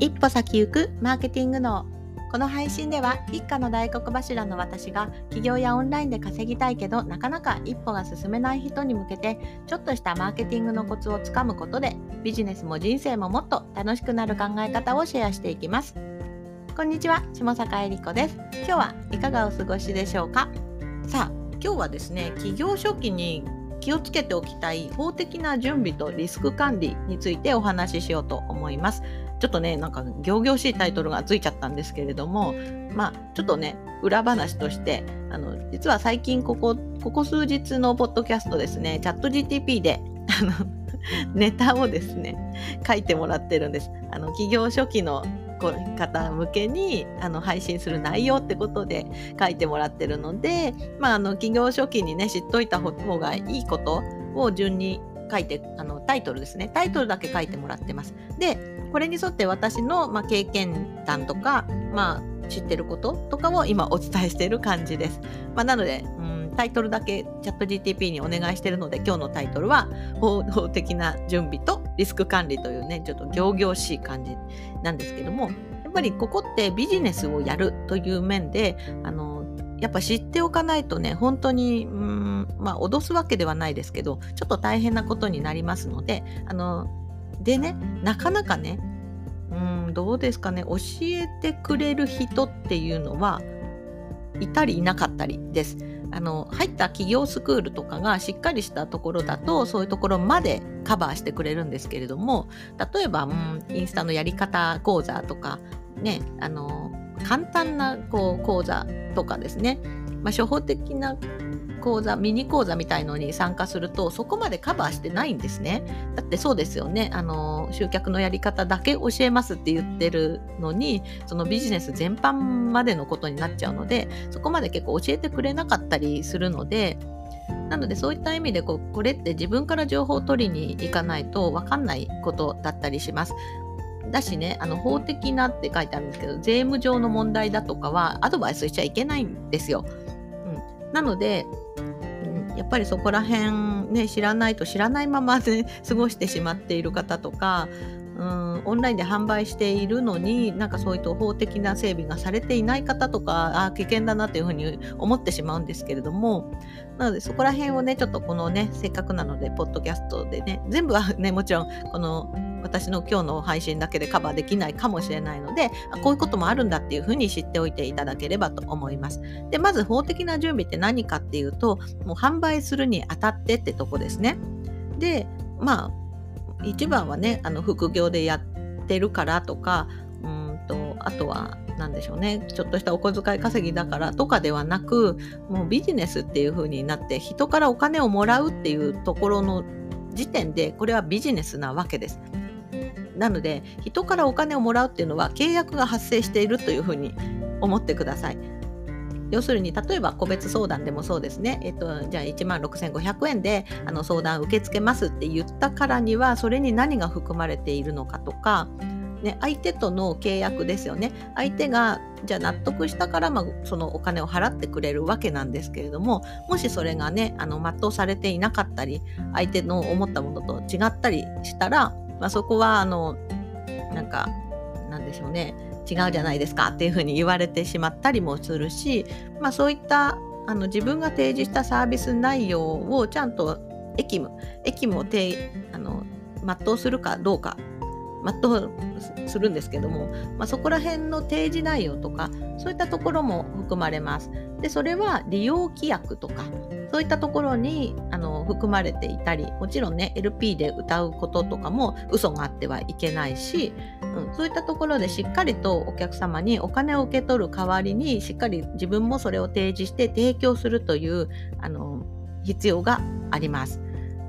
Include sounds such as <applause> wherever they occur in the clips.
一歩先行くマーケティング脳この配信では一家の大黒柱の私が起業やオンラインで稼ぎたいけどなかなか一歩が進めない人に向けてちょっとしたマーケティングのコツをつかむことでビジネスも人生ももっと楽しくなる考え方をシェアしていきます。こんにちは。下坂恵理子です。今日はいかがお過ごしでしょうか？さあ今日はですね起業初期に気をつけておきたい法的な準備とリスク管理についてお話ししようと思います。ちょっとね、なんか、行々しいタイトルがついちゃったんですけれども、まあ、ちょっとね、裏話として、あの、実は最近ここ、ここ数日のポッドキャストですね、チャット GTP で、あの、<laughs> ネタをですね、書いてもらってるんです。あの、企業初期の方向けにあの配信する内容ってことで書いてもらってるので、まあ、あの企業初期にね知っといた方がいいことを順に書いてあのタイトルですね。タイトルだけ書いてもらってます。でこれに沿って私の、まあ、経験談とか、まあ、知ってることとかを今お伝えしている感じです、まあ、なので、うん、タイトルだけチャット GTP にお願いしているので今日のタイトルは法的な準備とリスク管理というねちょっと仰々しい感じなんですけどもやっぱりここってビジネスをやるという面であのやっぱ知っておかないとね、本当に、うん、まあ、脅すわけではないですけど、ちょっと大変なことになりますので、あの、でね、なかなかね、うん、どうですかね、教えてくれる人っていうのは、いたりいなかったりです。あの入った企業スクールとかがしっかりしたところだとそういうところまでカバーしてくれるんですけれども例えば、うん、インスタのやり方講座とかねあの簡単なこう講座とかですね、まあ、初歩的な講座ミニ講座みたいのに参加するとそこまでカバーしてないんですねだってそうですよねあの集客のやり方だけ教えますって言ってるのにそのビジネス全般までのことになっちゃうのでそこまで結構教えてくれなかったりするのでなのでそういった意味でこうこれって自分から情報を取りに行かないと分かんないことだったりします。だしね、あの法的なって書いてあるんですけど、税務上の問題だとかはアドバイスしちゃいけないんですよ。うん、なので、やっぱりそこら辺ね、知らないと知らないままで、過ごしてしまっている方とか、うん、オンラインで販売しているのになんかそういう法的な整備がされていない方とかあ危険だなというふうに思ってしまうんですけれどもなのでそこら辺をねちょっとこのねせっかくなのでポッドキャストでね全部はねもちろんこの私の今日の配信だけでカバーできないかもしれないのでこういうこともあるんだっていうふうに知っておいていただければと思います。でまず法的な準備って何かっていうともう販売するにあたってってとこですね。でまあ一番はねあの副業でやってるからとかうんとあとは何でしょうねちょっとしたお小遣い稼ぎだからとかではなくもうビジネスっていう風になって人からお金をもらうっていうところの時点でこれはビジネスなわけです。なので人からお金をもらうっていうのは契約が発生しているというふうに思ってください。要するに例えば個別相談でもそうですね、えっと、じゃあ1万6500円であの相談受け付けますって言ったからにはそれに何が含まれているのかとか、ね、相手との契約ですよね。相手がじゃあ納得したから、まあ、そのお金を払ってくれるわけなんですけれどももしそれがねあの全うされていなかったり相手の思ったものと違ったりしたら、まあ、そこはあのなんかなんでしょうね。違うじゃないですかっていうふうに言われてしまったりもするし、まあ、そういったあの自分が提示したサービス内容をちゃんと役務役務をあの全うするかどうか全うするんですけども、まあ、そこら辺の提示内容とかそういったところも含まれます。でそれは利用規約とかそういったところにあの含まれていたりもちろんね LP で歌うこととかも嘘があってはいけないし、うん、そういったところでしっかりとお客様にお金を受け取る代わりにしっかり自分もそれを提示して提供するというあの必要があります。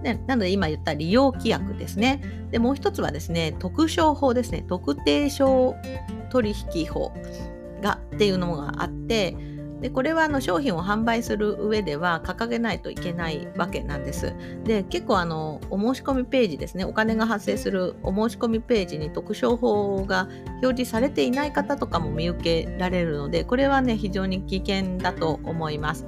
ね、なので今言った利用規約ですね。で、もう一つはですね、特商法ですね。特定商取引法がっていうのがあって、でこれはあの商品を販売する上では掲げないといけないわけなんです。で結構あのお申し込みページですねお金が発生するお申し込みページに特商法が表示されていない方とかも見受けられるのでこれはね非常に危険だと思います。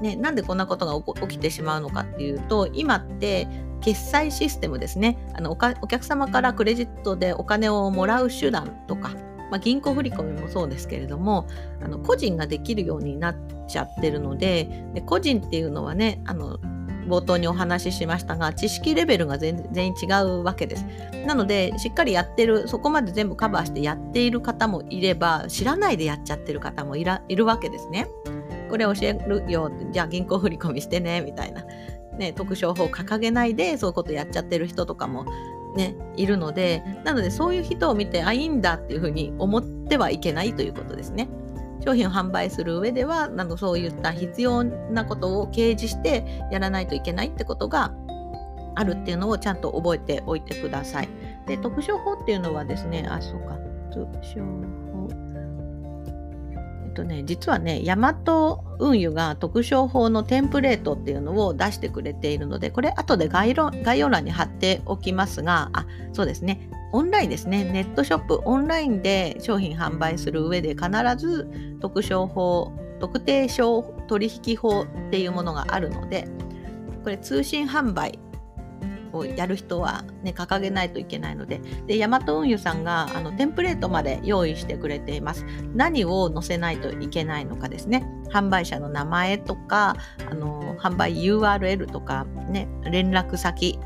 ね、なんでこんなことが起きてしまうのかっていうと今って決済システムですね。あのお客様からクレジットでお金をもらう手段とか、まあ、銀行振込もそうですけれどもあの個人ができるようになっちゃってるのでで個人っていうのはねあの冒頭にお話ししましたが知識レベルが全然違うわけです。なのでしっかりやってるそこまで全部カバーしてやっている方もいれば知らないでやっちゃってる方もいるわけですね。これ教えるよじゃあ銀行振り込みしてねみたいな、ね、特徴法掲げないでそういうことやっちゃってる人とかもね、いるのでなのでそういう人を見てあいいんだっていうふうに思ってはいけないということですね。商品を販売する上ではなんかそういった必要なことを掲示してやらないといけないってことがあるっていうのをちゃんと覚えておいてください。で特徴法っていうのはですねあそうか特徴法えっとね実はねヤマト運輸が特徴法のテンプレートっていうのを出してくれているのでこれ後で概要欄に貼っておきますがあそうですね。オンラインですね、ネットショップ、オンラインで商品販売する上で必ず特商法、特定商取引法っていうものがあるので、これ通信販売をやる人は、ね、掲げないといけないので、で、ヤマト運輸さんがあのテンプレートまで用意してくれています。何を載せないといけないのかですね。販売者の名前とか、あの販売 URL とか、ね、連絡先、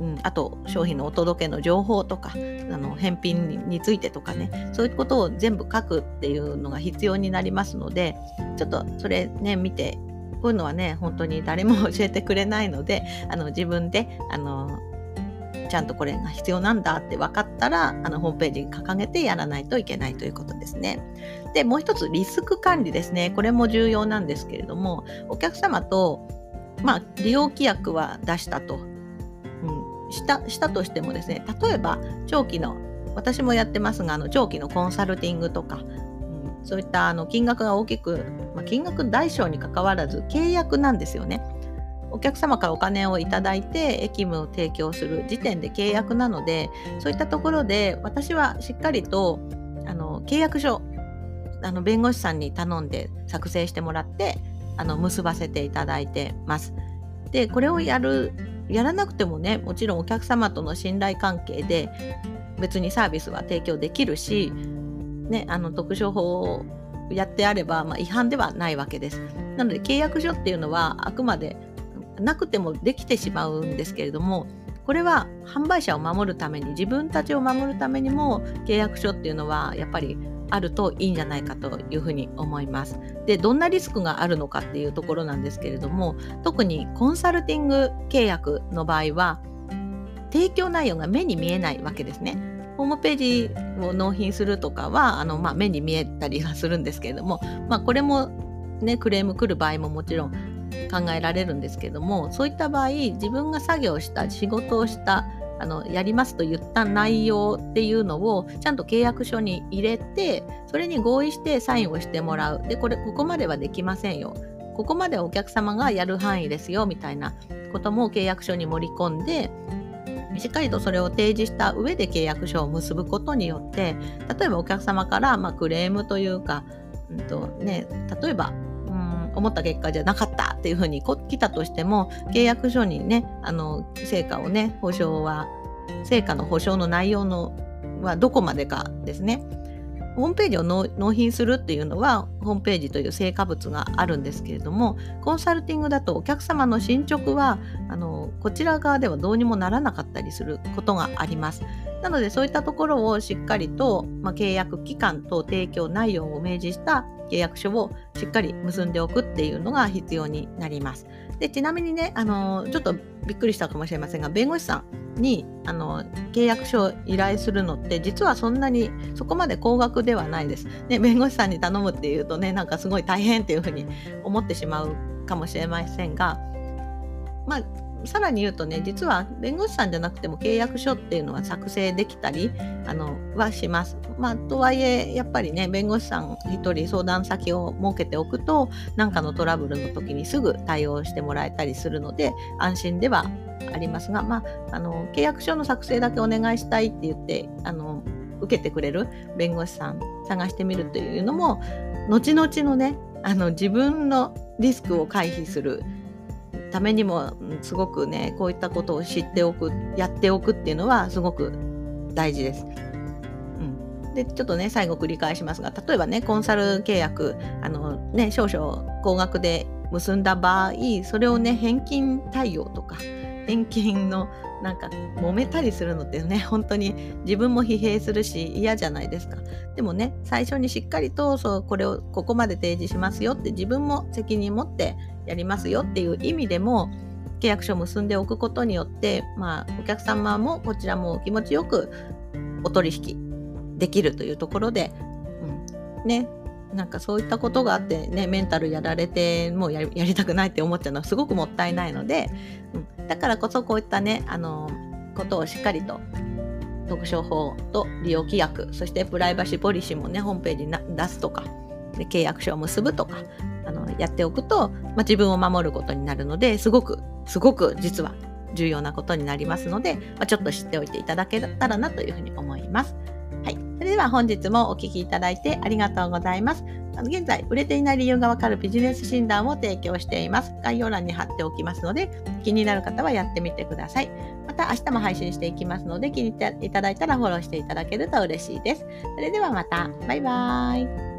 うん、あと商品のお届けの情報とかあの返品についてとかねそういうことを全部書くっていうのが必要になりますのでちょっとそれね見てこういうのはね本当に誰も <laughs> 教えてくれないのであの自分であのちゃんとこれが必要なんだって分かったらあのホームページに掲げてやらないといけないということですね。でもう一つリスク管理ですねこれも重要なんですけれどもお客様とまあ、利用規約は出したとうんしたしたとしてもですね例えば長期の私もやってますがあの長期のコンサルティングとか、そういったあの金額が大きく、まあ、金額大小にかかわらず契約なんですよね。お客様からお金をいただいて駅務を提供する時点で契約なのでそういったところで私はしっかりとあの契約書あの弁護士さんに頼んで作成してもらってあの結ばせていただいてます。でこれをやるやらなくてもねもちろんお客様との信頼関係で別にサービスは提供できるし、ね、あの特徴法をやってあれば、まあ、違反ではないわけです。なので契約書っていうのはあくまでなくてもできてしまうんですけれどもこれは販売者を守るために自分たちを守るためにも契約書っていうのはやっぱりあるといいんじゃないかというふうに思います。でどんなリスクがあるのかっていうところなんですけれども特にコンサルティング契約の場合は提供内容が目に見えないわけですね。ホームページを納品するとかはあの、まあ、目に見えたりはするんですけれども、まあ、これも、ね、クレーム来る場合ももちろん考えられるんですけどもそういった場合自分が作業した仕事をしたあのやりますと言った内容っていうのをちゃんと契約書に入れてそれに合意してサインをしてもらう。でこれここまではできませんよ。ここまでお客様がやる範囲ですよみたいなことも契約書に盛り込んでしっかりとそれを提示した上で契約書を結ぶことによって例えばお客様から、まあ、クレームというか、うんとね、例えば思った結果じゃなかったっていうふうに来たとしても契約書にねあの成果をね保証は成果の保証の内容のはどこまでかですね。ホームページを納品するっていうのはホームページという成果物があるんですけれどもコンサルティングだとお客様の進捗はあのこちら側ではどうにもならなかったりすることがあります。なのでそういったところをしっかりと、まあ、契約期間と提供内容を明示した契約書をしっかり結んでおくっていうのが必要になります。でちなみにね、あのちょっとびっくりしたかもしれませんが弁護士さんにあの契約書を依頼するのって実はそんなにそこまで高額ではないです。ね、弁護士さんに頼むっていうとねなんかすごい大変っていうふうに思ってしまうかもしれませんがまあさらに言うとね実は弁護士さんじゃなくても契約書っていうのは作成できたりあのはします。まあ、とはいえやっぱりね弁護士さん1人相談先を設けておくと何かのトラブルの時にすぐ対応してもらえたりするので安心ではありますが、まあ、あの契約書の作成だけお願いしたいって言ってあの受けてくれる弁護士さん探してみるというのも後々のねあの自分のリスクを回避するためにもすごくねこういったことを知っておくやっておくっていうのはすごく大事です。うん、でちょっとね最後繰り返しますが例えばねコンサル契約あの、ね、少々高額で結んだ場合それをね返金対応とか返金のなんか揉めたりするのってね本当に自分も疲弊するし嫌じゃないですかでもね最初にしっかりとそうこれをここまで提示しますよって自分も責任持ってやりますよっていう意味でも契約書を結んでおくことによってまあお客様もこちらも気持ちよくお取引できるというところで、うん、ね。なんかそういったことがあってねメンタルやられてもうやりたくないって思っちゃうのはすごくもったいないので、うん、だからこそこういったねあのことをしっかりと特徴法と利用規約そしてプライバシーポリシーもねホームページに出すとかで契約書を結ぶとかあのやっておくと、まあ、自分を守ることになるのですごくすごく実は重要なことになりますので、まあ、ちょっと知っておいていただけたらなというふうに思います。はい。それでは本日もお聴きいただいてありがとうございます。あの現在、売れていない理由がわかるビジネス診断を提供しています。概要欄に貼っておきますので、気になる方はやってみてください。また明日も配信していきますので、気に入っていただいたらフォローしていただけると嬉しいです。それではまた。バイバーイ。